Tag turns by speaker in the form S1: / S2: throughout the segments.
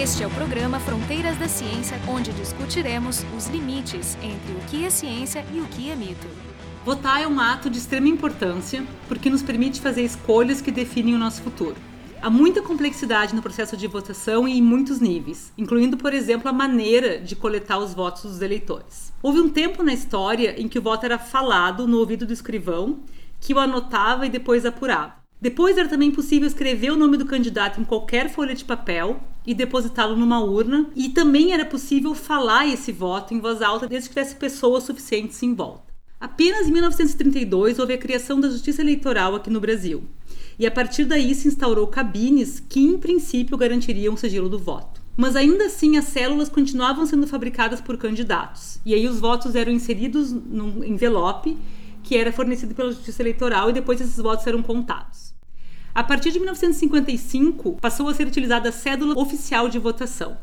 S1: Este é o programa Fronteiras da Ciência, onde discutiremos os limites entre o que é ciência e o que é mito.
S2: Votar é um ato de extrema importância porque nos permite fazer escolhas que definem o nosso futuro. Há muita complexidade no processo de votação e em muitos níveis, incluindo, por exemplo, a maneira de coletar os votos dos eleitores. Houve um tempo na história em que o voto era falado no ouvido do escrivão, que o anotava e depois apurava. Depois era também possível escrever o nome do candidato em qualquer folha de papel e depositá-lo numa urna, e também era possível falar esse voto em voz alta desde que tivesse pessoas suficientes em volta. Apenas em 1932 houve a criação da Justiça Eleitoral aqui no Brasil, e a partir daí se instaurou cabines que, em princípio, garantiriam o sigilo do voto. Mas ainda assim, as células continuavam sendo fabricadas por candidatos, e aí os votos eram inseridos num envelope que era fornecido pela Justiça Eleitoral e depois esses votos eram contados. A partir de 1955, passou a ser utilizada a cédula oficial de votação.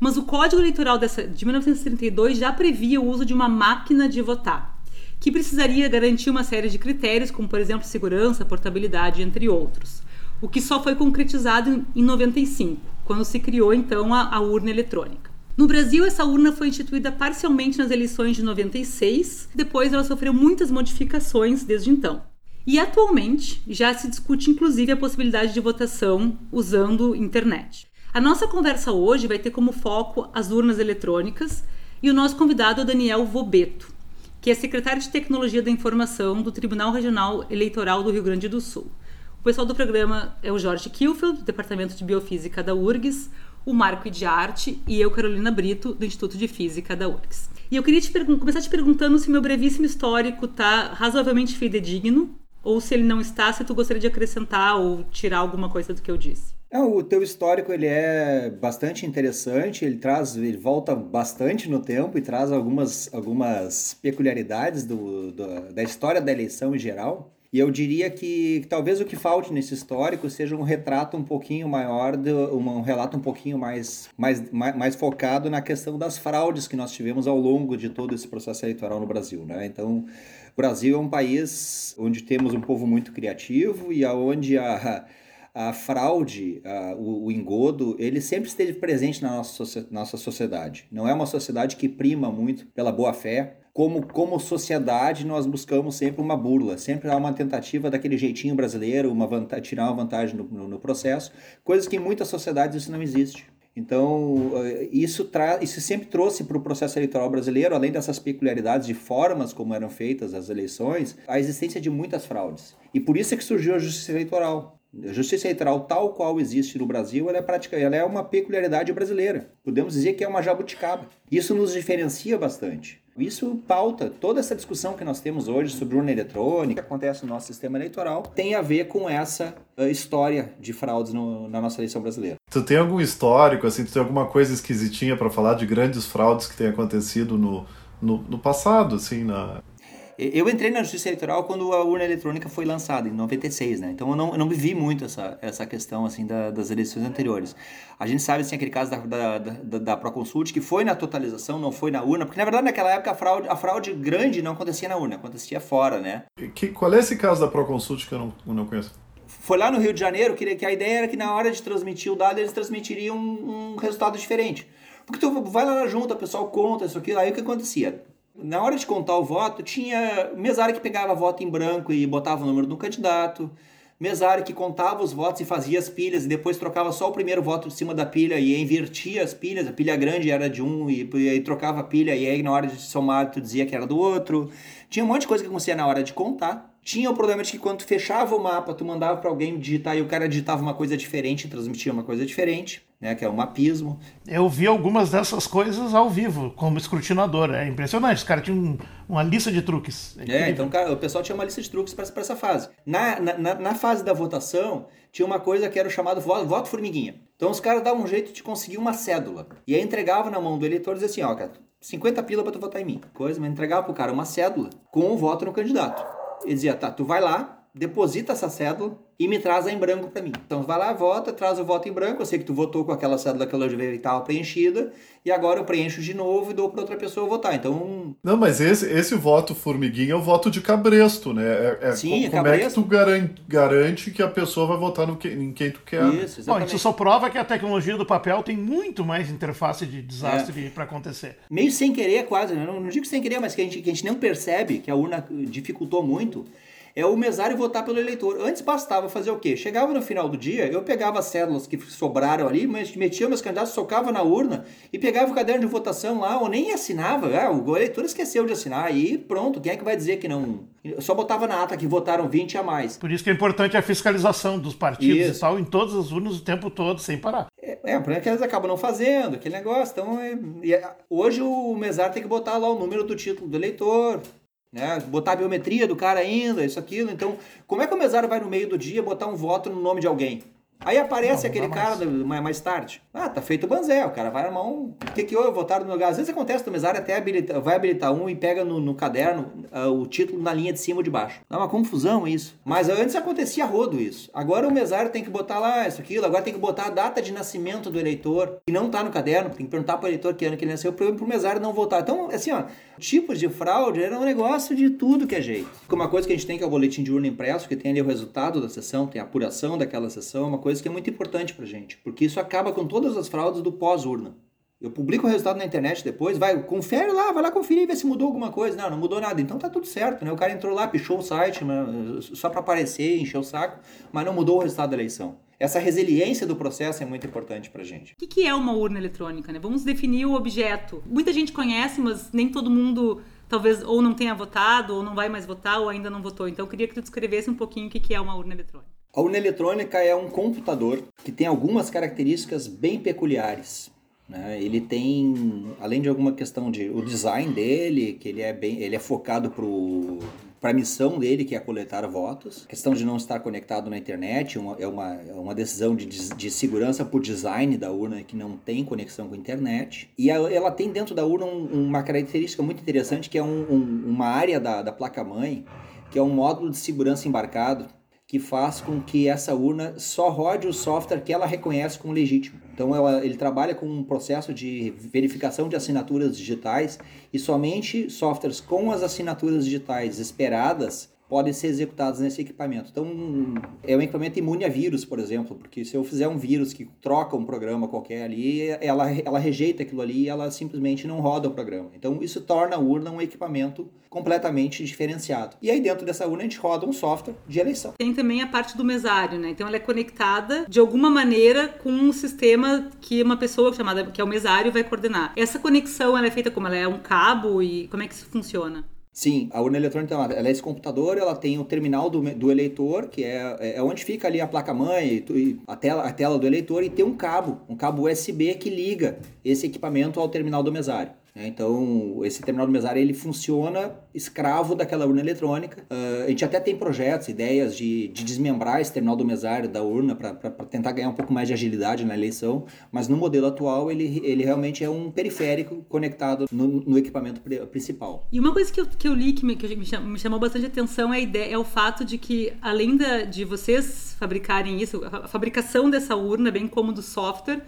S2: Mas o Código Eleitoral dessa, de 1932 já previa o uso de uma máquina de votar, que precisaria garantir uma série de critérios, como, por exemplo, segurança, portabilidade, entre outros. O que só foi concretizado em 95, quando se criou então a, a urna eletrônica. No Brasil, essa urna foi instituída parcialmente nas eleições de 96, depois ela sofreu muitas modificações desde então. E atualmente já se discute inclusive a possibilidade de votação usando internet. A nossa conversa hoje vai ter como foco as urnas eletrônicas e o nosso convidado é o Daniel Vobeto, que é secretário de Tecnologia da Informação do Tribunal Regional Eleitoral do Rio Grande do Sul. O pessoal do programa é o Jorge Kilfeld, do Departamento de Biofísica da URGS, o Marco de Arte e eu, Carolina Brito, do Instituto de Física da URGS. E eu queria te começar te perguntando se meu brevíssimo histórico está razoavelmente fidedigno ou se ele não está, se tu gostaria de acrescentar ou tirar alguma coisa do que eu disse.
S3: Não, o teu histórico ele é bastante interessante, ele traz, ele volta bastante no tempo e traz algumas, algumas peculiaridades do, do da história da eleição em geral. E eu diria que, talvez o que falte nesse histórico seja um retrato um pouquinho maior, um, um relato um pouquinho mais, mais, mais, mais, focado na questão das fraudes que nós tivemos ao longo de todo esse processo eleitoral no Brasil. Né? Então, Brasil é um país onde temos um povo muito criativo e aonde a, a fraude, a, o, o, engodo, ele sempre esteve presente na nossa, nossa sociedade. Não é uma sociedade que prima muito pela boa-fé, como, como sociedade, nós buscamos sempre uma burla, sempre há uma tentativa daquele jeitinho brasileiro, uma tirar uma vantagem no, no, no, processo, coisas que em muitas sociedades isso não existe. Então, eh, isso, isso sempre trouxe para o processo eleitoral brasileiro, além dessas peculiaridades de formas como eram feitas as eleições, a existência de muitas fraudes. E por isso é que surgiu a justiça eleitoral. A justiça eleitoral tal qual existe no Brasil, ela é, prática, ela é uma peculiaridade brasileira. Podemos dizer que é uma jabuticaba. Isso nos diferencia bastante. Isso pauta toda essa discussão que nós temos hoje sobre urna eletrônica, que acontece no nosso sistema eleitoral, tem a ver com essa uh, história de fraudes no, na nossa eleição brasileira.
S4: Tu tem algum histórico, assim, tu tem alguma coisa esquisitinha para falar de grandes fraudes que têm acontecido no, no, no passado, assim, na,
S3: eu entrei na justiça eleitoral quando a urna eletrônica foi lançada, em 96, né? Então eu não, eu não vivi muito essa, essa questão, assim, da, das eleições anteriores. A gente sabe, assim, aquele caso da, da, da, da Proconsult, que foi na totalização, não foi na urna, porque na verdade naquela época a fraude, a fraude grande não acontecia na urna, acontecia fora, né?
S4: Que, qual é esse caso da Proconsult que eu não, eu não conheço?
S3: Foi lá no Rio de Janeiro que, que a ideia era que na hora de transmitir o dado eles transmitiriam um, um resultado diferente. Porque tu vai lá na junta, o pessoal conta isso aqui, aí o que acontecia? Na hora de contar o voto, tinha mesário que pegava voto em branco e botava o número do candidato, mesário que contava os votos e fazia as pilhas e depois trocava só o primeiro voto de cima da pilha e invertia as pilhas, a pilha grande era de um e, e aí trocava a pilha e aí na hora de somar tu dizia que era do outro. Tinha um monte de coisa que acontecia na hora de contar. Tinha o problema de que quando tu fechava o mapa, tu mandava para alguém digitar e o cara digitava uma coisa diferente, transmitia uma coisa diferente né, que é o mapismo.
S5: Eu vi algumas dessas coisas ao vivo, como escrutinador. É impressionante. Os caras tinham uma lista de truques.
S3: É, é então cara, o pessoal tinha uma lista de truques para essa fase. Na, na, na, fase da votação, tinha uma coisa que era o chamado voto, voto formiguinha. Então os caras davam um jeito de conseguir uma cédula. E aí entregava na mão do eleitor e dizia assim, ó, cara, 50 pila para tu votar em mim. Coisa, mas entregava pro cara uma cédula com o um voto no candidato. Ele dizia, tá, tu vai lá, deposita essa cédula e me traz a em branco para mim. Então vai lá, vota, traz o voto em branco. Eu sei que tu votou com aquela cédula que ela estava preenchida e agora eu preencho de novo e dou para outra pessoa votar. Então.
S4: Não, mas esse, esse voto formiguinha é o voto de cabresto, né? É, é
S3: Sim,
S4: como,
S3: é
S4: como é que tu garante, garante que a pessoa vai votar no que, em quem tu quer?
S3: Isso,
S5: Bom, isso só prova que a tecnologia do papel tem muito mais interface de desastre
S3: É.
S5: para acontecer.
S3: Meio sem querer, quase. né? Não, não digo sem querer, mas que a, gente, que a gente não percebe que a urna dificultou muito. É o mesário votar pelo eleitor. Antes bastava fazer o quê? Chegava no final do dia, eu pegava as cédulas que sobraram ali, metia meus candidatos, socava na urna e pegava o caderno de votação lá, ou nem assinava. Ah, o eleitor esqueceu de assinar, aí pronto, quem é que vai dizer que não. Eu só botava na ata que votaram 20 a mais.
S5: Por isso que é importante a fiscalização dos partidos
S3: Isso.
S5: e tal, em todas as urnas o tempo todo, sem parar.
S3: É, é, o problema é que eles acabam não fazendo, aquele negócio. Então, é- e é- hoje o mesário tem que botar lá o número do título do eleitor, né? Botar a biometria do cara ainda, isso, aquilo. Então, como é que o mesário vai no meio do dia botar um voto no nome de alguém? Aí aparece
S5: Não,
S3: aquele
S5: não dá
S3: cara
S5: mais.
S3: do- mais, mais tarde. Ah, tá feito o banzé. O cara vai armar um. O que que houve? Votaram no lugar. Às vezes acontece do mesário até habilita, vai habilitar um e pega no, no caderno ah, o título na linha de cima ou de baixo. Dá uma confusão isso. Mas antes acontecia rodo isso. Agora o mesário tem que botar lá isso, aquilo. Agora tem que botar a data de nascimento do eleitor, que não tá no caderno. Tem que perguntar pro eleitor que ano que ele nasceu, pro, pro mesário não votar. Então, assim, ó, tipos de fraude era um negócio de tudo que é jeito. Uma coisa que a gente tem que é o boletim de urna impresso, que tem ali o resultado da sessão, tem a apuração daquela sessão, é uma coisa que é muito importante pra gente, porque isso acaba com todas as fraudes do pós-urna. Eu publico o resultado na internet depois, vai, confere lá, vai lá conferir, ver se mudou alguma coisa. Não, não mudou nada. Então tá tudo certo, né? O cara entrou lá, pichou o site, né, só para aparecer, encheu o saco, mas não mudou o resultado da eleição. Essa resiliência do processo é muito importante pra gente.
S2: O que, é uma urna eletrônica? Né? Vamos definir o objeto. Muita gente conhece, mas nem todo mundo talvez ou não tenha votado, ou não vai mais votar, ou ainda não votou. Então eu queria que tu descrevesse um pouquinho o que é uma urna eletrônica.
S3: A urna eletrônica é um computador que tem algumas características bem peculiares. né? Ele tem, além de alguma questão de o design dele, que ele é bem, ele é focado para a missão dele, que é coletar votos. A questão de não estar conectado na internet uma- é, uma, é uma decisão de, de segurança por design da urna que não tem conexão com a internet. E ela, ela tem dentro da urna um- uma característica muito interessante, que é um- um- uma área da, da placa-mãe, que é um módulo de segurança embarcado, que faz com que essa urna só rode o software que ela reconhece como legítimo. Então ela- ele trabalha com um processo de verificação de assinaturas digitais e somente softwares com as assinaturas digitais esperadas podem ser executados nesse equipamento. Então é um equipamento imune a vírus, por exemplo, porque se eu fizer um vírus que troca um programa qualquer ali, ela, ela rejeita aquilo ali e ela simplesmente não roda o programa. Então isso torna a urna um equipamento completamente diferenciado. E aí dentro dessa urna a gente roda um software de eleição.
S2: Tem também a parte do mesário, né? Então ela é conectada de alguma maneira com um sistema que uma pessoa chamada que é o mesário vai coordenar. Essa conexão ela é feita como ela é um cabo e como é que isso funciona?
S3: Sim, a urna eletrônica ela é esse computador, ela tem o terminal do, do eleitor, que é, é onde fica ali a placa-mãe, a tela, a tela do eleitor, e tem um cabo, um cabo USB que liga esse equipamento ao terminal do mesário. Né? Então, esse terminal do mesário ele funciona escravo daquela urna eletrônica. Ah, a gente até tem projetos, ideias de, de desmembrar esse terminal do mesário da urna para tentar ganhar um pouco mais de agilidade na eleição, mas no modelo atual ele, ele realmente é um periférico conectado no, no equipamento pri- principal.
S2: E uma coisa que eu, que eu li que, me, que me cham- me chamou bastante atenção é, a ideia, é o fato de que, além da, de vocês fabricarem isso, a fabricação dessa urna, bem como do software,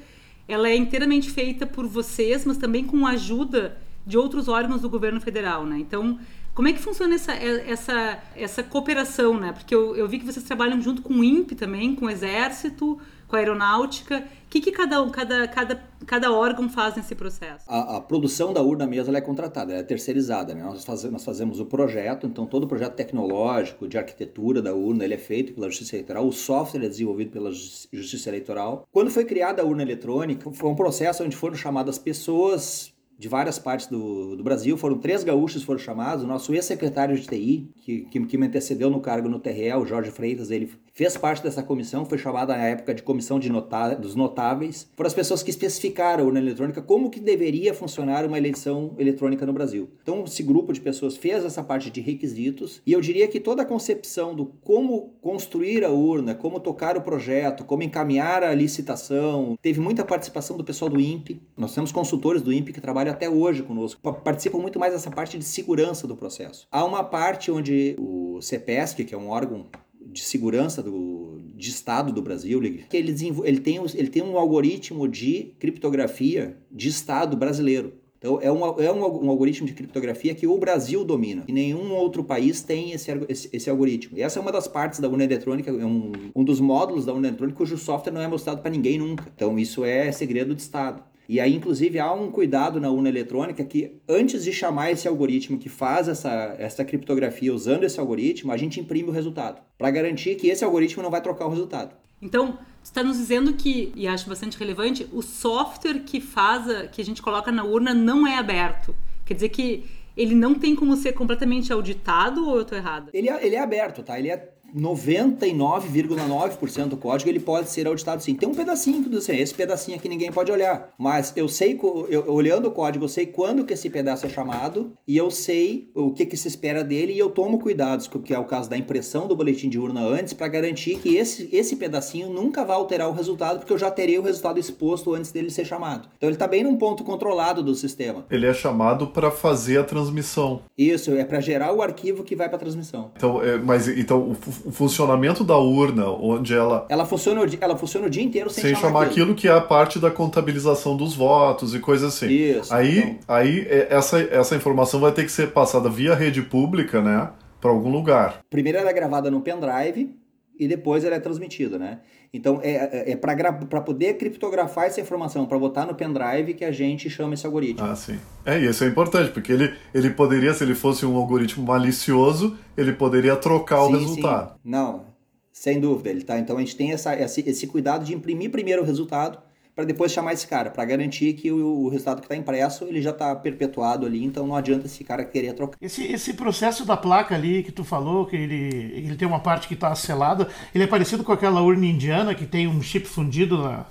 S2: ela é inteiramente feita por vocês, mas também com a ajuda de outros órgãos do governo federal, né? Então, como é que funciona essa, essa, essa cooperação, né? Porque eu, eu vi que vocês trabalham junto com o INPE também, com o Exército, com a Aeronáutica. O que, que cada, cada, cada, cada órgão faz nesse processo?
S3: A, a produção da urna mesmo é contratada, é terceirizada. Né? Nós, faz, nós fazemos o projeto, então todo o projeto tecnológico, de arquitetura da urna, ele é feito pela Justiça Eleitoral, o software é desenvolvido pela Justi- Justiça Eleitoral. Quando foi criada a urna eletrônica, foi um processo onde foram chamadas pessoas de várias partes do, do Brasil, foram três gaúchos foram chamados, o nosso ex-secretário de TI, que, que, que me antecedeu no cargo no TRE, o Jorge Freitas, ele fez parte dessa comissão, foi chamada na época de comissão de nota, dos notáveis, foram as pessoas que especificaram a urna eletrônica como que deveria funcionar uma eleição eletrônica no Brasil. Então esse grupo de pessoas fez essa parte de requisitos e eu diria que toda a concepção do como construir a urna, como tocar o projeto, como encaminhar a licitação, teve muita participação do pessoal do INPE. Nós temos consultores do INPE que trabalham até hoje conosco, pa- participam muito mais dessa parte de segurança do processo. Há uma parte onde o CEPESC, que é um órgão de segurança do, de Estado do Brasil, que ele, ele, tem, ele tem um algoritmo de criptografia de Estado brasileiro. Então, é, um, é um, um, algoritmo de criptografia que o Brasil domina. E nenhum outro país tem esse, esse, esse algoritmo. E essa é uma das partes da urna eletrônica, é um, um dos módulos da urna eletrônica cujo software não é mostrado para ninguém nunca. Então, isso é segredo de Estado. E aí, inclusive, há um cuidado na urna eletrônica que, antes de chamar esse algoritmo que faz essa, essa criptografia usando esse algoritmo, a gente imprime o resultado, para garantir que esse algoritmo não vai trocar o resultado.
S2: Então, está nos dizendo que, e acho bastante relevante, o software que faz, a, que a gente coloca na urna não é aberto. Quer dizer que ele não tem como ser completamente auditado ou eu estou errada?
S3: Ele é, ele é aberto, tá? Ele é 99,9% do código ele pode ser auditado sim. Tem um pedacinho que assim, esse pedacinho aqui ninguém pode olhar, mas eu sei eu, olhando o código, eu sei quando que esse pedaço é chamado e eu sei o que que se espera dele e eu tomo cuidados, que é o caso da impressão do boletim de urna antes para garantir que esse esse pedacinho nunca vai alterar o resultado, porque eu já terei o resultado exposto antes dele ser chamado. Então ele está bem num ponto controlado do sistema.
S4: Ele é chamado para fazer a transmissão.
S3: Isso, é para gerar o arquivo que vai para a transmissão.
S4: Então, é, mas então o funcionamento da urna, onde ela.
S3: Ela funciona, ela funciona o dia inteiro sem,
S4: sem chamar, chamar aquilo. aquilo. que é a parte da contabilização dos votos e coisas assim.
S3: Isso.
S4: Aí, então... aí é, essa, essa informação vai ter que ser passada via rede pública, né? Para algum lugar.
S3: Primeiro ela é gravada no pendrive e depois ela é transmitida, né? Então é, é, é para poder criptografar essa informação, para botar no pendrive que a gente chama esse algoritmo.
S4: Ah, sim. É, e isso é importante, porque ele, ele poderia, se ele fosse um algoritmo malicioso, ele poderia trocar sim, o resultado. Sim.
S3: Não, sem dúvida. Ele tá, então a gente tem essa, esse, esse cuidado de imprimir primeiro o resultado para depois chamar esse cara, para garantir que o, o resultado que está impresso ele já está perpetuado ali, então não adianta esse cara querer trocar.
S5: Esse, esse processo da placa ali que tu falou, que ele, ele tem uma parte que está selada, ele é parecido com aquela urna indiana que tem um chip fundido na,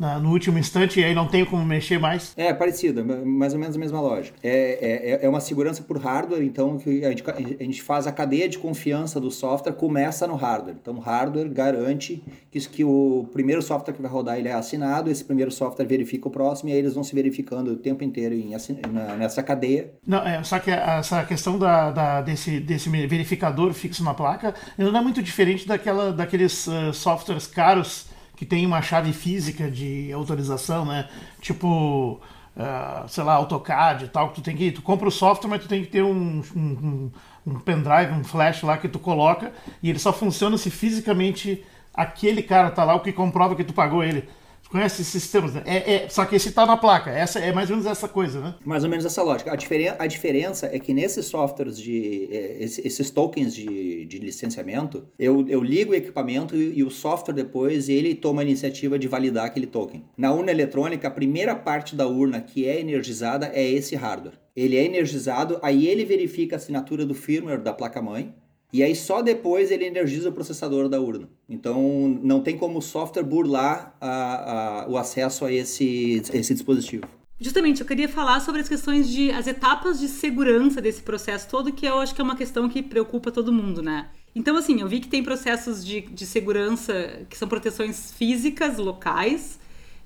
S5: na, no último instante e aí não tem como mexer mais?
S3: É, parecido, mais ou menos a mesma lógica. É, é, é uma segurança por hardware, então que a gente, a gente faz a cadeia de confiança do software, começa no hardware. Então o hardware garante que, que o primeiro software que vai rodar ele é assinado, esse primeiro software verifica o próximo e aí eles vão se verificando o tempo inteiro em, na, nessa cadeia.
S5: Não, é, só que essa questão da, da, desse, desse verificador fixo na placa não é muito diferente daquela, daqueles uh, softwares caros que tem uma chave física de autorização, né? Tipo, uh, sei lá, AutoCAD e tal, que tu tem que tu compra o software, mas tu tem que ter um, um, um pendrive, um flash lá que tu coloca e ele só funciona se fisicamente aquele cara tá lá, o que comprova que tu pagou ele conhece esses sistemas, né? É, é, só que esse está na placa. Essa é mais ou menos essa coisa, né?
S3: Mais ou menos essa lógica. A, diferen a diferença é que nesses softwares de. É, esses tokens de, de licenciamento, eu, eu ligo o equipamento e, e, o software depois ele toma a iniciativa de validar aquele token. Na urna eletrônica, a primeira parte da urna que é energizada é esse hardware. Ele é energizado, aí ele verifica a assinatura do firmware da placa-mãe e aí só depois ele energiza o processador da urna. Então não tem como o software burlar a, a, o acesso a esse, esse dispositivo.
S2: Justamente, eu queria falar sobre as questões de as etapas de segurança desse processo todo, que eu acho que é uma questão que preocupa todo mundo, né? Então, assim, eu vi que tem processos de, de segurança que são proteções físicas locais,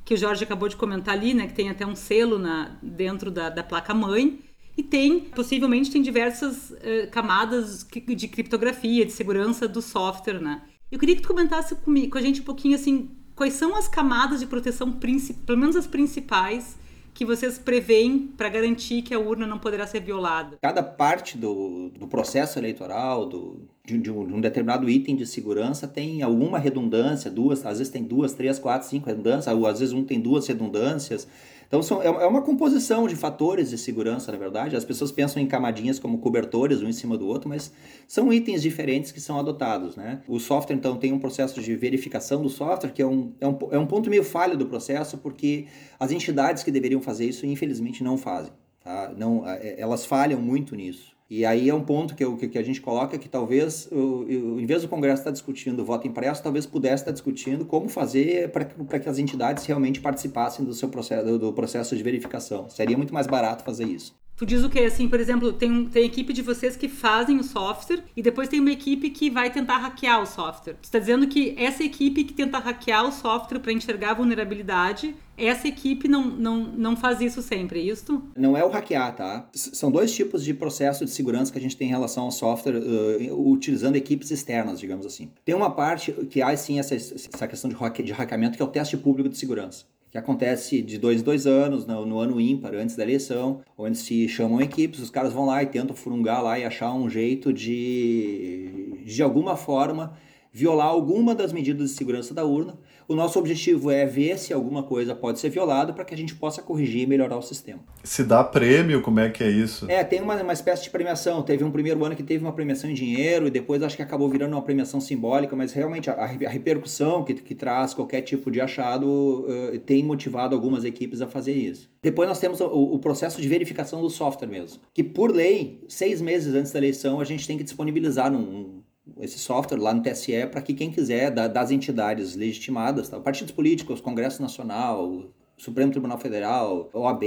S2: que o Jorge acabou de comentar ali, né? Que tem até um selo na, dentro da, da placa-mãe. E tem, possivelmente, tem diversas uh, camadas de criptografia, de segurança do software, né? Eu queria que tu comentasse comigo, com a gente um pouquinho, assim, quais são as camadas de proteção, pelo menos as principais, que vocês preveem para garantir que a urna não poderá ser violada?
S3: Cada parte do, do processo eleitoral, do, de, de, um, de, um, determinado item de segurança, tem alguma redundância, duas, às vezes tem duas, três, quatro, cinco redundâncias, ou às vezes um tem duas redundâncias. Então são, é, é uma composição de fatores de segurança, na verdade. As pessoas pensam em camadinhas como cobertores, um em cima do outro, mas são itens diferentes que são adotados. Né? O software, então, tem um processo de verificação do software, que é um, é um, é um ponto meio falho do processo, porque as entidades que deveriam fazer isso, infelizmente, não fazem. Tá? Não, é, elas falham muito nisso. E aí é um ponto que, eu, que a gente coloca que talvez, eu, eu, em vez do Congresso estar discutindo o voto impresso, talvez pudesse estar discutindo como fazer para que as entidades realmente participassem do seu processo, do processo de verificação. Seria muito mais barato fazer isso.
S2: Tu diz o que? Assim, por exemplo, tem, tem equipe de vocês que fazem o software e depois tem uma equipe que vai tentar hackear o software. Tu está dizendo que essa equipe que tenta hackear o software para enxergar a vulnerabilidade, essa equipe não, não, não faz isso sempre, é isso?
S3: Não é o hackear, tá? são dois tipos de processo de segurança que a gente tem em relação ao software, uh, utilizando equipes externas, digamos assim. Tem uma parte que há sim essa, essa questão de, hacke, de hackeamento, que é o teste público de segurança que acontece de dois em dois anos, no, no, ano ímpar, antes da eleição, onde se chamam equipes, os caras vão lá e tentam furungar lá e achar um jeito de, de alguma forma, violar alguma das medidas de segurança da urna. O nosso objetivo é ver se alguma coisa pode ser violada para que a gente possa corrigir e melhorar o sistema.
S4: Se dá prêmio, como é que é isso?
S3: É, tem uma, uma espécie de premiação. Teve um primeiro ano que teve uma premiação em dinheiro e depois acho que acabou virando uma premiação simbólica, mas realmente a, a repercussão que, que traz qualquer tipo de achado uh, tem motivado algumas equipes a fazer isso. Depois nós temos o, o, processo de verificação do software mesmo, que por lei, seis meses antes da eleição, a gente tem que disponibilizar num, esse software lá no TSE para que quem quiser, da, das entidades legitimadas, tá? partidos políticos, Congresso Nacional, Supremo Tribunal Federal, OAB,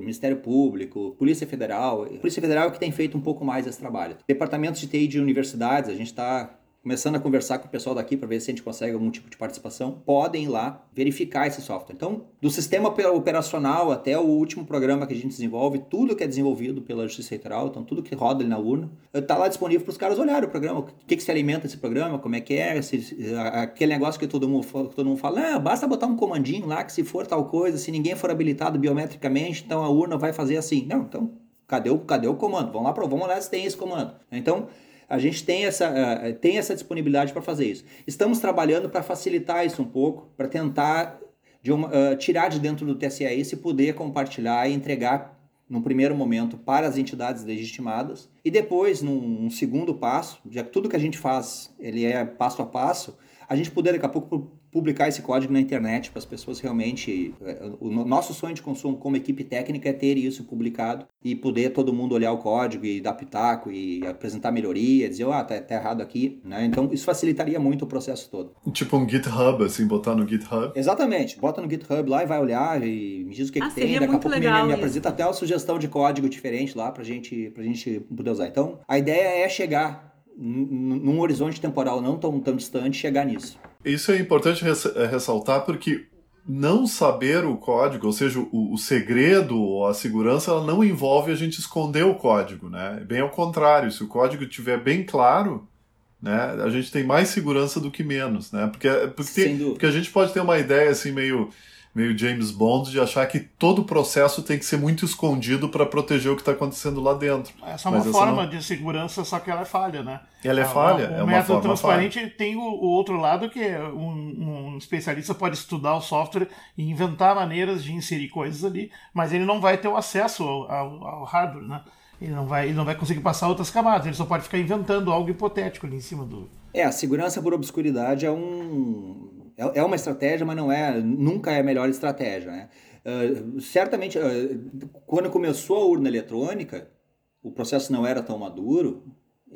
S3: Ministério Público, Polícia Federal. Polícia Federal é que tem feito um pouco mais esse trabalho. Departamentos de TI de universidades, a gente está começando a conversar com o pessoal daqui para ver se a gente consegue algum tipo de participação, podem ir lá verificar esse software. Então, do sistema operacional até o último programa que a gente desenvolve, tudo que é desenvolvido pela Justiça Eleitoral, então tudo que roda ali na urna, está lá disponível para os caras olharem o programa, o que, que se alimenta esse programa, como é que é, aquele negócio que todo mundo, todo mundo fala, ah, basta botar um comandinho lá que se for tal coisa, se ninguém for habilitado biometricamente, então a urna vai fazer assim. Não, então cadê o, cadê o comando? Vamos lá, vamos olhar se tem esse comando. Então, a gente tem essa, uh, tem essa disponibilidade para fazer isso. Estamos trabalhando para facilitar isso um pouco, para tentar de uma, uh, tirar de dentro do TSE esse poder compartilhar e entregar no primeiro momento para as entidades legitimadas e depois num, num segundo passo, já que tudo que a gente faz ele é passo a passo, a gente poder daqui a pouco publicar esse código na internet para as pessoas realmente. É, o nosso sonho de consumo como equipe técnica é ter isso publicado e poder todo mundo olhar o código e dar pitaco e apresentar melhoria, dizer, ah, tá, tá errado aqui, né? Então isso facilitaria muito o processo todo.
S4: Tipo um GitHub, assim, botar no GitHub.
S3: Exatamente, bota no GitHub lá e vai olhar e me diz o que, ah, que tem, daqui a pouco me, me apresenta até uma sugestão de código diferente lá pra gente, pra gente poder usar. Então, a ideia é chegar num horizonte temporal não tão, tão distante, chegar nisso.
S4: Isso é importante é, ressaltar porque não saber o código, ou seja, o, o, segredo ou a segurança, ela não envolve a gente esconder o código, né? Bem ao contrário, se o código estiver bem claro, né, a gente tem mais segurança do que menos, né? Porque, porque, tem, porque a gente pode ter uma ideia assim meio meio James Bond de achar que todo o processo tem que ser muito escondido para proteger o que está acontecendo lá dentro.
S5: Essa é uma Mas forma não... de segurança, só que ela é falha, né?
S4: Ela é falha.
S5: O,
S4: é
S5: o método transparente falha. tem o, o, outro lado que é um, um, especialista pode estudar o software e inventar maneiras de inserir coisas ali, mas ele não vai ter o acesso ao, ao, ao hardware, né? Ele não, vai, ele não vai conseguir passar outras camadas, ele só pode ficar inventando algo hipotético ali em cima do.
S3: É, a segurança por obscuridade é um é, é uma estratégia, mas não é, nunca é a melhor estratégia. Né? Uh, certamente, uh, quando começou a urna eletrônica, o processo não era tão maduro,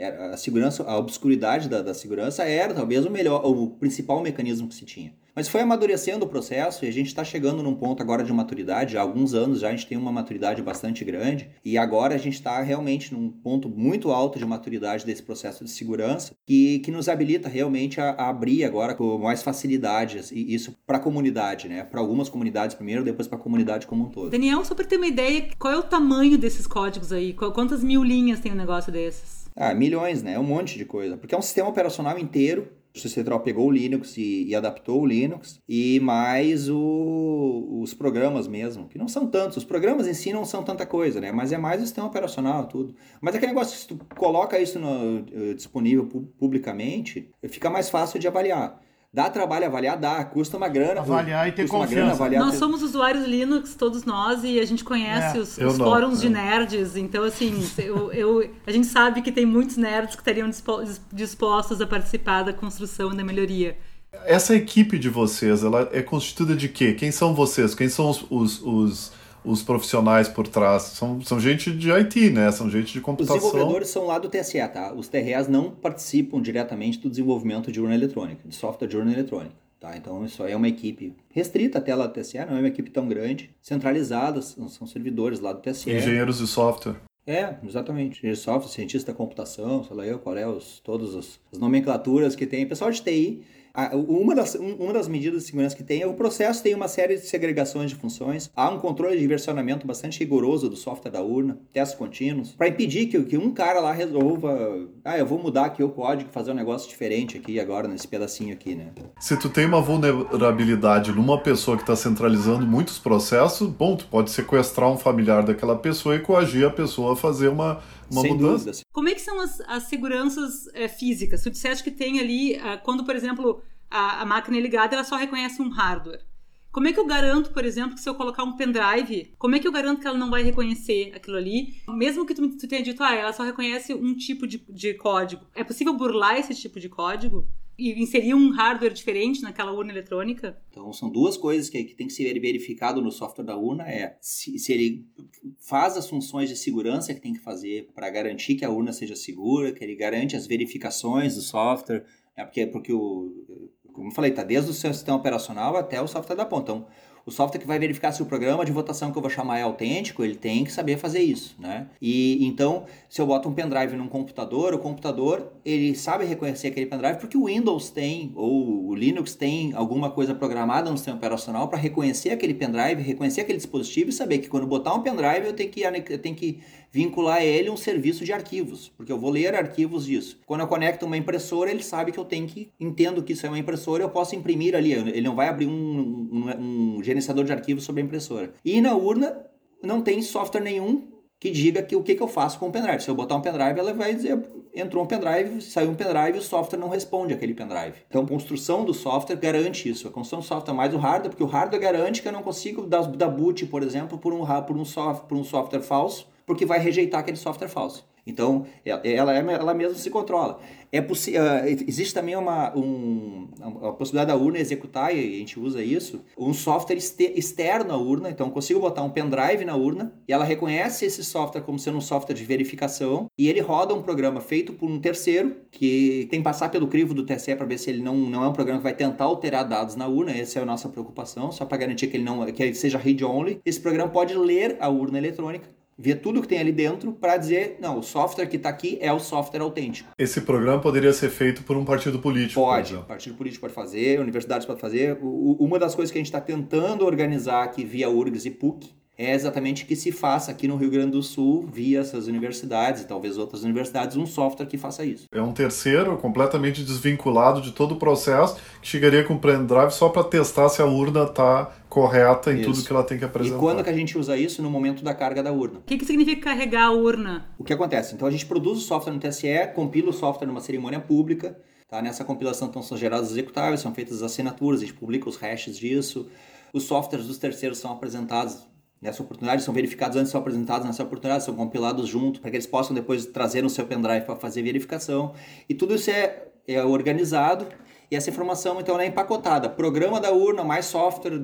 S3: a segurança, a obscuridade da, da segurança era talvez o melhor, o principal mecanismo que se tinha. Mas foi amadurecendo o processo e a gente está chegando num ponto agora de maturidade. Há alguns anos já a gente tem uma maturidade bastante grande e agora a gente está realmente num ponto muito alto de maturidade desse processo de segurança que, que nos habilita realmente a, a abrir agora com mais facilidade e isso para a comunidade, né? Para algumas comunidades primeiro, depois para a comunidade como um todo.
S2: Daniel, só para ter uma ideia, qual é o tamanho desses códigos aí? Quantas mil linhas tem um negócio desses?
S3: Ah, milhões, né? É um monte de coisa. Porque é um sistema operacional inteiro Justiça Central pegou o Linux e, e, adaptou o Linux, e mais o, os programas mesmo, que não são tantos. Os programas em si não são tanta coisa, né? Mas é mais o sistema operacional, tudo. Mas aquele negócio, se tu coloca isso no, uh, disponível publicamente, fica mais fácil de avaliar. Dá trabalho avaliar? Dá. Custa uma grana.
S5: Avaliar e ter confiança. Grana,
S2: avaliar nós ter... somos usuários Linux, todos nós, e a gente conhece é, os, os fóruns de nerds. Então, assim, eu, eu, a gente sabe que tem muitos nerds que estariam dispostos a participar da construção e da melhoria.
S4: Essa equipe de vocês, ela é constituída de quê? Quem são vocês? Quem são os, os, os os profissionais por trás. São, são gente de IT, né? São gente de computação.
S3: Os desenvolvedores são lá do TSE, tá? Os TREs não participam diretamente do desenvolvimento de urna eletrônica, de software de urna eletrônica. Tá, então isso aí é uma equipe restrita até lá do TSE, não é uma equipe tão grande, centralizada, são servidores lá do TSE.
S4: Engenheiros de software.
S3: É, exatamente. Engenheiro de software, cientista da computação, sei lá eu, qual é os, todas as, as nomenclaturas que tem. Pessoal de TI uma, das, uma das medidas de segurança que tem é o processo tem uma série de segregações de funções. Há um controle de versionamento bastante rigoroso do software da urna, testes contínuos, para impedir que, que um cara lá resolva, ah, eu vou mudar aqui o código, fazer um negócio diferente aqui agora nesse pedacinho aqui, né?
S4: Se tu tem uma vulnerabilidade numa pessoa que está centralizando muitos processos, bom, tu pode sequestrar um familiar daquela pessoa e coagir a pessoa a fazer uma uma Sem mudança. Dúvidas.
S2: Como é que são as, as seguranças é, físicas? Tu disseste que tem ali, uh, quando, por exemplo, a, a máquina é ligada, ela só reconhece um hardware. Como é que eu garanto, por exemplo, que se eu colocar um pendrive, como é que eu garanto que ela não vai reconhecer aquilo ali? Mesmo que tu, tu tenha dito, ah, ela só reconhece um tipo de, de código. É possível burlar esse tipo de código? E inserir um hardware diferente naquela urna eletrônica?
S3: Então, são duas coisas que, que tem que ser verificado no software da urna. É se, se ele faz as funções de segurança que tem que fazer para garantir que a urna seja segura, que ele garante as verificações do software, é porque, porque o, como eu falei, está desde o seu sistema operacional até o software da ponta. Então, o software que vai verificar se o programa de votação que eu vou chamar é autêntico, ele tem que saber fazer isso, né? E então, se eu boto um pendrive num computador, o computador, ele sabe reconhecer aquele pendrive porque o Windows tem ou o Linux tem alguma coisa programada no sistema operacional para reconhecer aquele pendrive, reconhecer aquele dispositivo e saber que quando botar um pendrive eu tenho que eu tenho que vincular ele a um serviço de arquivos, porque eu vou ler arquivos disso. Quando eu conecto uma impressora, ele sabe que eu tenho que entendo que isso é uma impressora, eu posso imprimir ali. Ele não vai abrir um, um, um gerenciador de arquivos sobre a impressora. E na urna não tem software nenhum que diga que o que, que eu faço com o pendrive. Se eu botar um pendrive, ela vai dizer entrou um pendrive, saiu um pendrive o software não responde aquele pendrive. Então, a construção do software garante isso. A construção do software é mais o hardware, porque o hardware garante que eu não consigo dar, dar boot, por exemplo, por um, por um, soft, por um software falso porque vai rejeitar aquele software falso. Então, ela, ela, ela mesma se controla. É uh, existe também uma, um, a possibilidade da urna executar, e a gente usa isso, um software externo à urna. Então, eu consigo botar um pendrive na urna e ela reconhece esse software como sendo um software de verificação e ele roda um programa feito por um terceiro que tem que passar pelo crivo do TSE para ver se ele não, não é um programa que vai tentar alterar dados na urna. Essa é a nossa preocupação, só para garantir que ele, não, que ele seja read-only. Esse programa pode ler a urna eletrônica ver tudo que tem ali dentro para dizer, não, o software que está aqui é o software autêntico.
S4: Esse programa poderia ser feito por um partido político?
S3: Pode, partido político pode fazer, universidades pode fazer. O, uma das coisas que a gente está tentando organizar aqui via URGS e PUC é exatamente que se faça aqui no Rio Grande do Sul, via essas universidades e talvez outras universidades, um software que faça isso.
S4: É um terceiro completamente desvinculado de todo o processo, que chegaria com o pendrive só para testar se a urna está correta em isso. tudo que ela tem que apresentar.
S3: E quando que a gente usa isso? No momento da carga da urna.
S2: O que, que significa carregar a urna?
S3: O que acontece? Então a gente produz o software no TSE, compila o software numa cerimônia pública, tá? nessa compilação então, são gerados executáveis, são feitas as assinaturas, a gente publica os hashes disso, os softwares dos terceiros são apresentados nessa oportunidade, são verificados antes, são apresentados nessa oportunidade, são compilados junto, para que eles possam depois trazer no seu pendrive para fazer verificação. E tudo isso é, é organizado e essa informação então é empacotada. Programa da urna, mais software,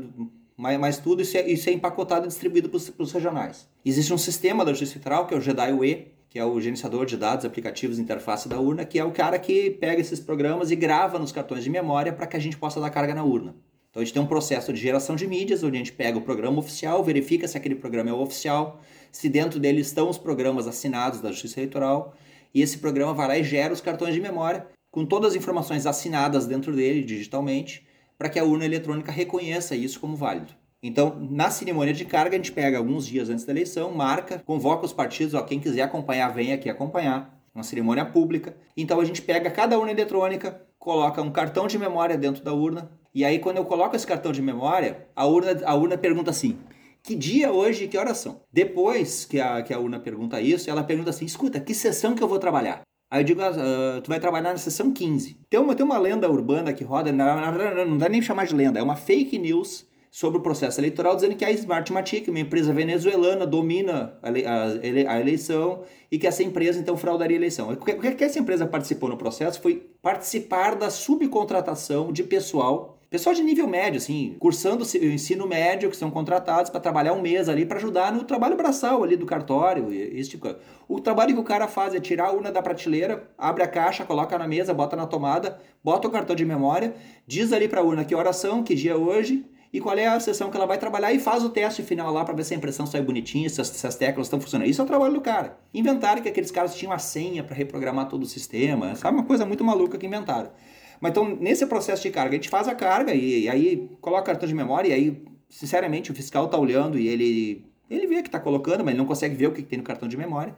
S3: mais, mais tudo, isso é, isso é empacotado e distribuído para os regionais. Existe um sistema da Justiça Federal, que é o GEDAI-UE, que é o gerenciador de dados, aplicativos, interface da urna, que é o cara que pega esses programas e grava nos cartões de memória para que a gente possa dar carga na urna. Então a gente tem um processo de geração de mídias, onde a gente pega o programa oficial, verifica se aquele programa é oficial, se dentro dele estão os programas assinados da Justiça Eleitoral, e esse programa vai lá e gera os cartões de memória com todas as informações assinadas dentro dele digitalmente, para que a urna eletrônica reconheça isso como válido. Então, na cerimônia de carga, a gente pega alguns dias antes da eleição, marca, convoca os partidos, ó, quem quiser acompanhar, vem aqui acompanhar, uma cerimônia pública. Então, a gente pega cada urna eletrônica, coloca um cartão de memória dentro da urna, e aí, quando eu coloco esse cartão de memória, a urna, a urna pergunta assim: que dia hoje, que horas são? Depois que a, que a urna pergunta isso, ela pergunta assim: escuta, que sessão que eu vou trabalhar? Aí eu digo, uh, tu vai trabalhar na sessão 15. Tem uma, tem uma lenda urbana que roda, não, dá nem chamar de lenda, é uma fake news sobre o processo eleitoral, dizendo que a Smartmatic, uma empresa venezuelana, domina a, a, a, eleição e que essa empresa então fraudaria a eleição. O que, o que essa empresa participou no processo foi participar da subcontratação de pessoal Pessoal de nível médio, assim, cursando o ensino médio, que são contratados para trabalhar um mês ali para ajudar no trabalho braçal ali do cartório, esse tipo de coisa. O trabalho que o cara faz é tirar a urna da prateleira, abre a caixa, coloca na mesa, bota na tomada, bota o cartão de memória, diz ali para a urna que oração, que dia é hoje, e qual é a sessão que ela vai trabalhar e faz o teste final lá para ver se a impressão sai bonitinha, se as, se as teclas estão funcionando. Isso é o trabalho do cara. Inventaram que aqueles caras tinham a senha para reprogramar todo o sistema, sabe? Uma coisa muito maluca que inventaram. Mas então, nesse processo de carga, a gente faz a carga e, e aí coloca cartão de memória e aí, sinceramente, o fiscal está olhando e ele, ele vê que está colocando, mas ele não consegue ver o que, que tem no cartão de memória.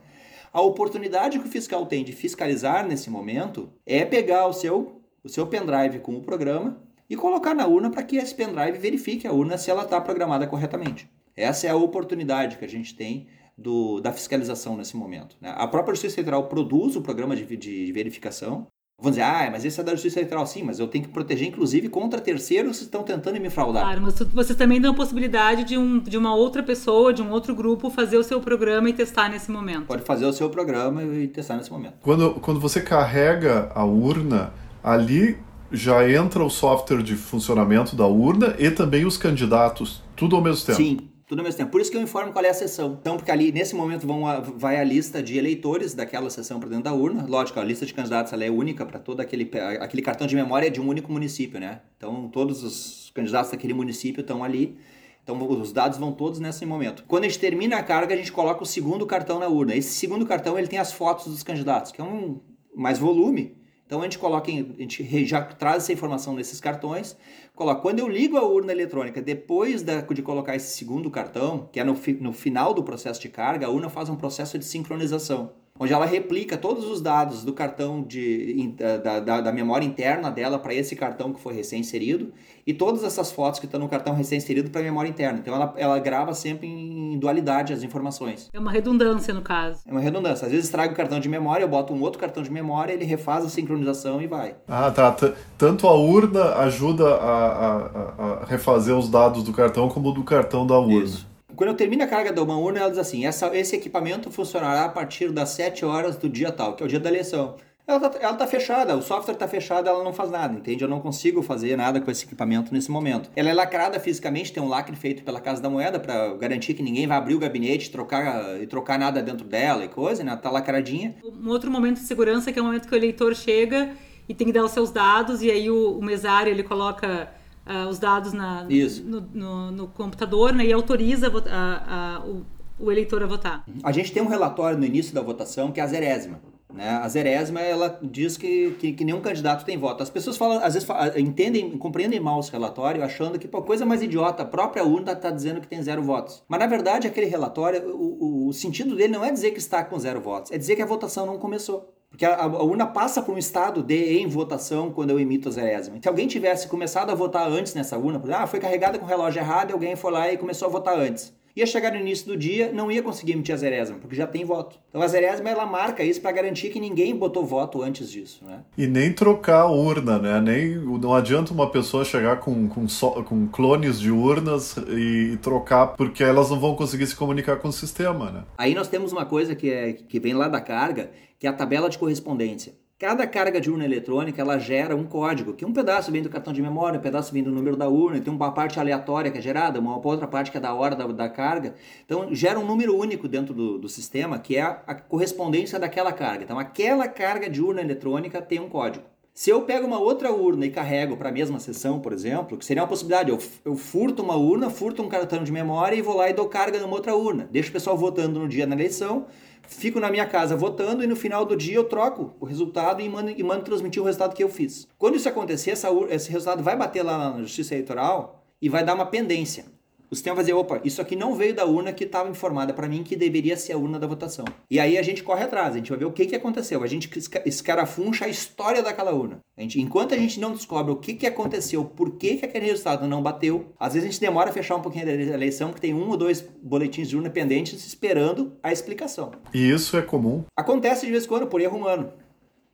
S3: A oportunidade que o fiscal tem de fiscalizar nesse momento é pegar o seu, o seu pendrive com o programa e colocar na urna para que esse pendrive verifique a urna se ela está programada corretamente. Essa é a oportunidade que a gente tem do, da fiscalização nesse momento. Né? A própria Justiça Federal produz o programa de, de verificação. Vão dizer, ah, mas esse é da Justiça Federal, sim, mas eu tenho que proteger, inclusive, contra terceiros que estão tentando me fraudar.
S2: Claro, mas vocês também dão a possibilidade de, um, de uma outra pessoa, de um outro grupo, fazer o seu programa e testar nesse momento.
S3: Pode fazer o seu programa e testar nesse momento.
S4: Quando, quando você carrega a urna, ali já entra o software de funcionamento da urna e também os candidatos, tudo ao mesmo tempo.
S3: Sim, tudo ao mesmo tempo. Por isso que eu informo qual é a sessão. Então, porque ali, nesse momento, vão a, vai a lista de eleitores daquela sessão para dentro da urna. Lógico, a lista de candidatos ela é única para todo aquele, aquele cartão de memória de um único município, né? Então, todos os candidatos daquele município estão ali. Então, os dados vão todos nesse momento. Quando a gente termina a carga, a gente coloca o segundo cartão na urna. Esse segundo cartão, ele tem as fotos dos candidatos, que é um mais volume. Então a gente coloca, em, a gente já traz essa informação nesses cartões, coloca. Quando eu ligo a urna eletrônica, depois da, de colocar esse segundo cartão, que é no, no final do processo de carga, a urna faz um processo de sincronização onde ela replica todos os dados do cartão de, da, da, da memória interna dela para esse cartão que foi recém-inserido e todas essas fotos que estão no cartão recém-inserido para a memória interna. Então ela, ela grava sempre em dualidade as informações.
S2: É uma redundância no caso.
S3: É uma redundância. Às vezes traga o cartão de memória, eu boto um outro cartão de memória, ele refaz a sincronização e vai.
S4: Ah, tá. T Tanto a urna ajuda a, a, a refazer os dados do cartão como do cartão da urna. Isso.
S3: Quando eu termino a carga de uma urna, ela diz assim: essa, esse equipamento funcionará a partir das 7 horas do dia tal, que é o dia da eleição. Ela está tá fechada, o software está fechado, ela não faz nada, entende? Eu não consigo fazer nada com esse equipamento nesse momento. Ela é lacrada fisicamente, tem um lacre feito pela Casa da Moeda para garantir que ninguém vai abrir o gabinete trocar, e trocar nada dentro dela e coisa, né? Tá lacradinha.
S2: Um outro momento de segurança que é o momento que o eleitor chega e tem que dar os seus dados e aí o, o mesário ele coloca uh, os dados na, no, no, no, computador né, e autoriza a, a, o, o, eleitor a votar.
S3: A gente tem um relatório no início da votação que é a zerésima. Né? A zerésima ela diz que, que, que, nenhum candidato tem voto. As pessoas falam, às vezes falam, entendem, compreendem mal esse relatório, achando que, pô, coisa mais idiota, a própria urna está dizendo que tem zero votos. Mas na verdade, aquele relatório, o, o, o sentido dele não é dizer que está com zero votos, é dizer que a votação não começou. Porque a, a, urna passa por um estado de em votação quando eu emito a zerésima. Se alguém tivesse começado a votar antes nessa urna, ah, foi carregada com o relógio errado e alguém foi lá e começou a votar antes ia chegar no início do dia, não ia conseguir emitir a zerésima, porque já tem voto. Então a zerésima ela marca isso para garantir que ninguém botou voto antes disso, né?
S4: E nem trocar a urna, né? Nem, não adianta uma pessoa chegar com, com, so, com clones de urnas e trocar, porque elas não vão conseguir se comunicar com o sistema, né?
S3: Aí nós temos uma coisa que, é, que vem lá da carga, que é a tabela de correspondência. Cada carga de urna eletrônica ela gera um código, que um pedaço vem do cartão de memória, um pedaço vem do número da urna, tem uma parte aleatória que é gerada, uma outra parte que é da hora da, da carga. Então gera um número único dentro do, do sistema, que é a, a correspondência daquela carga. Então aquela carga de urna eletrônica tem um código. Se eu pego uma outra urna e carrego para a mesma sessão, por exemplo, que seria uma possibilidade, eu, eu furto uma urna, furto um cartão de memória e vou lá e dou carga numa outra urna. Deixo o pessoal votando no dia na eleição, fico na minha casa votando e no final do dia eu troco o resultado e mando, e mando transmitir o resultado que eu fiz. Quando isso acontecer, essa, esse resultado vai bater lá na Justiça Eleitoral e vai dar uma pendência o sistema vai dizer, opa, isso aqui não veio da urna que estava informada para mim que deveria ser a urna da votação. E aí a gente corre atrás, a gente vai ver o que, que aconteceu, a gente escarafuncha a história daquela urna. A gente, enquanto a gente não descobre o que, que aconteceu, por que, que aquele resultado não bateu, às vezes a gente demora a fechar um pouquinho da eleição, porque tem um ou dois boletins de urna pendentes esperando a explicação.
S4: E isso é comum?
S3: Acontece de vez em quando, por erro humano.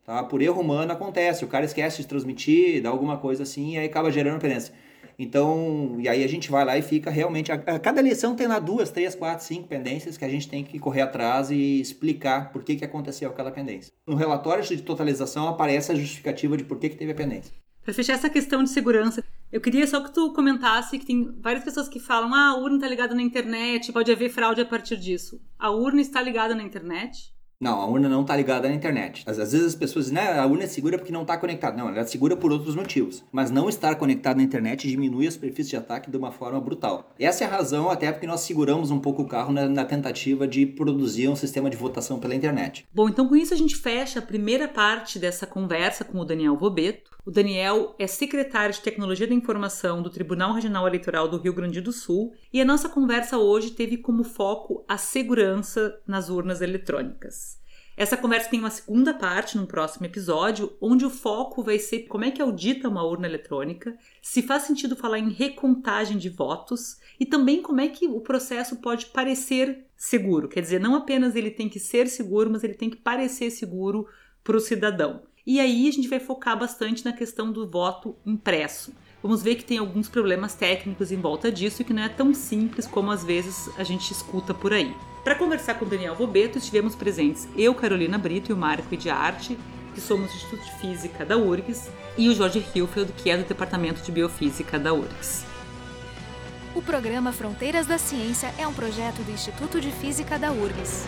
S3: Tá? Por erro humano acontece, o cara esquece de transmitir, dá alguma coisa assim, e aí acaba gerando pendência. Então, e aí a gente vai lá e fica realmente. A, a, cada lição tem lá duas, três, quatro, cinco pendências que a gente tem que correr atrás e explicar por que, que aconteceu aquela pendência. No relatório de totalização aparece a justificativa de por que, que teve a pendência.
S2: Para fechar essa questão de segurança, Eu queria só que tu comentasse que tem várias pessoas que falam: ah, a urna está ligada na internet, pode haver fraude a partir disso. A urna está ligada na internet?
S3: Não, a urna não está ligada na internet. Às, às, vezes as pessoas dizem, né, a urna é segura porque não está conectada. Não, ela é segura por outros motivos. Mas não estar conectada na internet diminui a superfície de ataque de uma forma brutal. Essa é a razão até porque nós seguramos um pouco o carro na, na tentativa de produzir um sistema de votação pela internet.
S2: Bom, então com isso a gente fecha a primeira parte dessa conversa com o Daniel Vobeto. O Daniel é secretário de Tecnologia da Informação do Tribunal Regional Eleitoral do Rio Grande do Sul e a nossa conversa hoje teve como foco a segurança nas urnas eletrônicas. Essa conversa tem uma segunda parte num próximo episódio, onde o foco vai ser como é que audita uma urna eletrônica, se faz sentido falar em recontagem de votos e também como é que o processo pode parecer seguro. Quer dizer, não apenas ele tem que ser seguro, mas ele tem que parecer seguro para o cidadão. E aí a gente vai focar bastante na questão do voto impresso. Vamos ver que tem alguns problemas técnicos em volta disso e que não é tão simples como às vezes a gente escuta por aí. Para conversar com o Daniel Robeto, estivemos presentes eu, Carolina Brito e o Marco de Arte, que somos do Instituto de Física da URGS, e o Jorge Hilfeld, que é do Departamento de Biofísica da URGS.
S1: O programa Fronteiras da Ciência é um projeto do Instituto de Física da URGS.